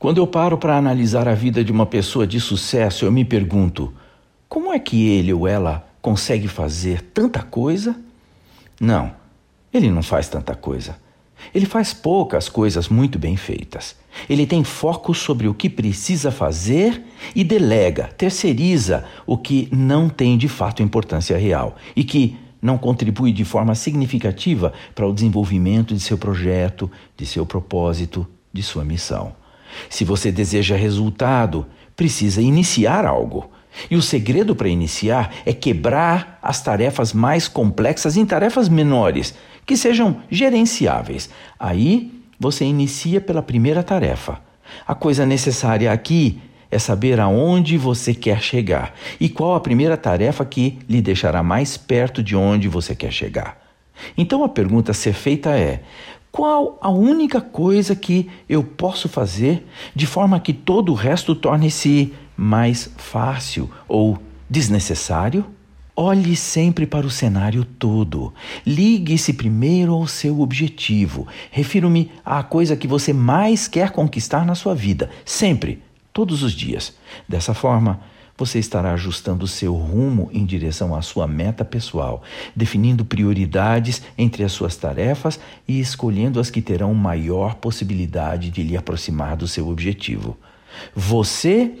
Quando eu paro para analisar a vida de uma pessoa de sucesso, eu me pergunto: como é que ele ou ela consegue fazer tanta coisa? Não, ele não faz tanta coisa. Ele faz poucas coisas muito bem feitas. Ele tem foco sobre o que precisa fazer e delega, terceiriza o que não tem de fato importância real e que não contribui de forma significativa para o desenvolvimento de seu projeto, de seu propósito, de sua missão. Se você deseja resultado, precisa iniciar algo. E o segredo para iniciar é quebrar as tarefas mais complexas em tarefas menores, que sejam gerenciáveis. Aí você inicia pela primeira tarefa. A coisa necessária aqui é saber aonde você quer chegar e qual a primeira tarefa que lhe deixará mais perto de onde você quer chegar. Então a pergunta a ser feita é: qual a única coisa que eu posso fazer de forma que todo o resto torne-se mais fácil ou desnecessário? Olhe sempre para o cenário todo. Ligue-se primeiro ao seu objetivo. Refiro-me à coisa que você mais quer conquistar na sua vida, sempre, todos os dias. Dessa forma, você estará ajustando seu rumo em direção à sua meta pessoal, definindo prioridades entre as suas tarefas e escolhendo as que terão maior possibilidade de lhe aproximar do seu objetivo. Você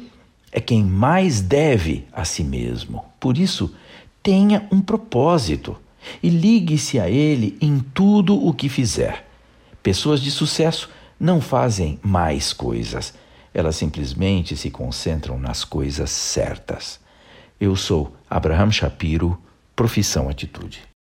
é quem mais deve a si mesmo. Por isso, tenha um propósito e ligue-se a ele em tudo o que fizer. Pessoas de sucesso não fazem mais coisas elas simplesmente se concentram nas coisas certas. Eu sou Abraham Shapiro, profissão atitude.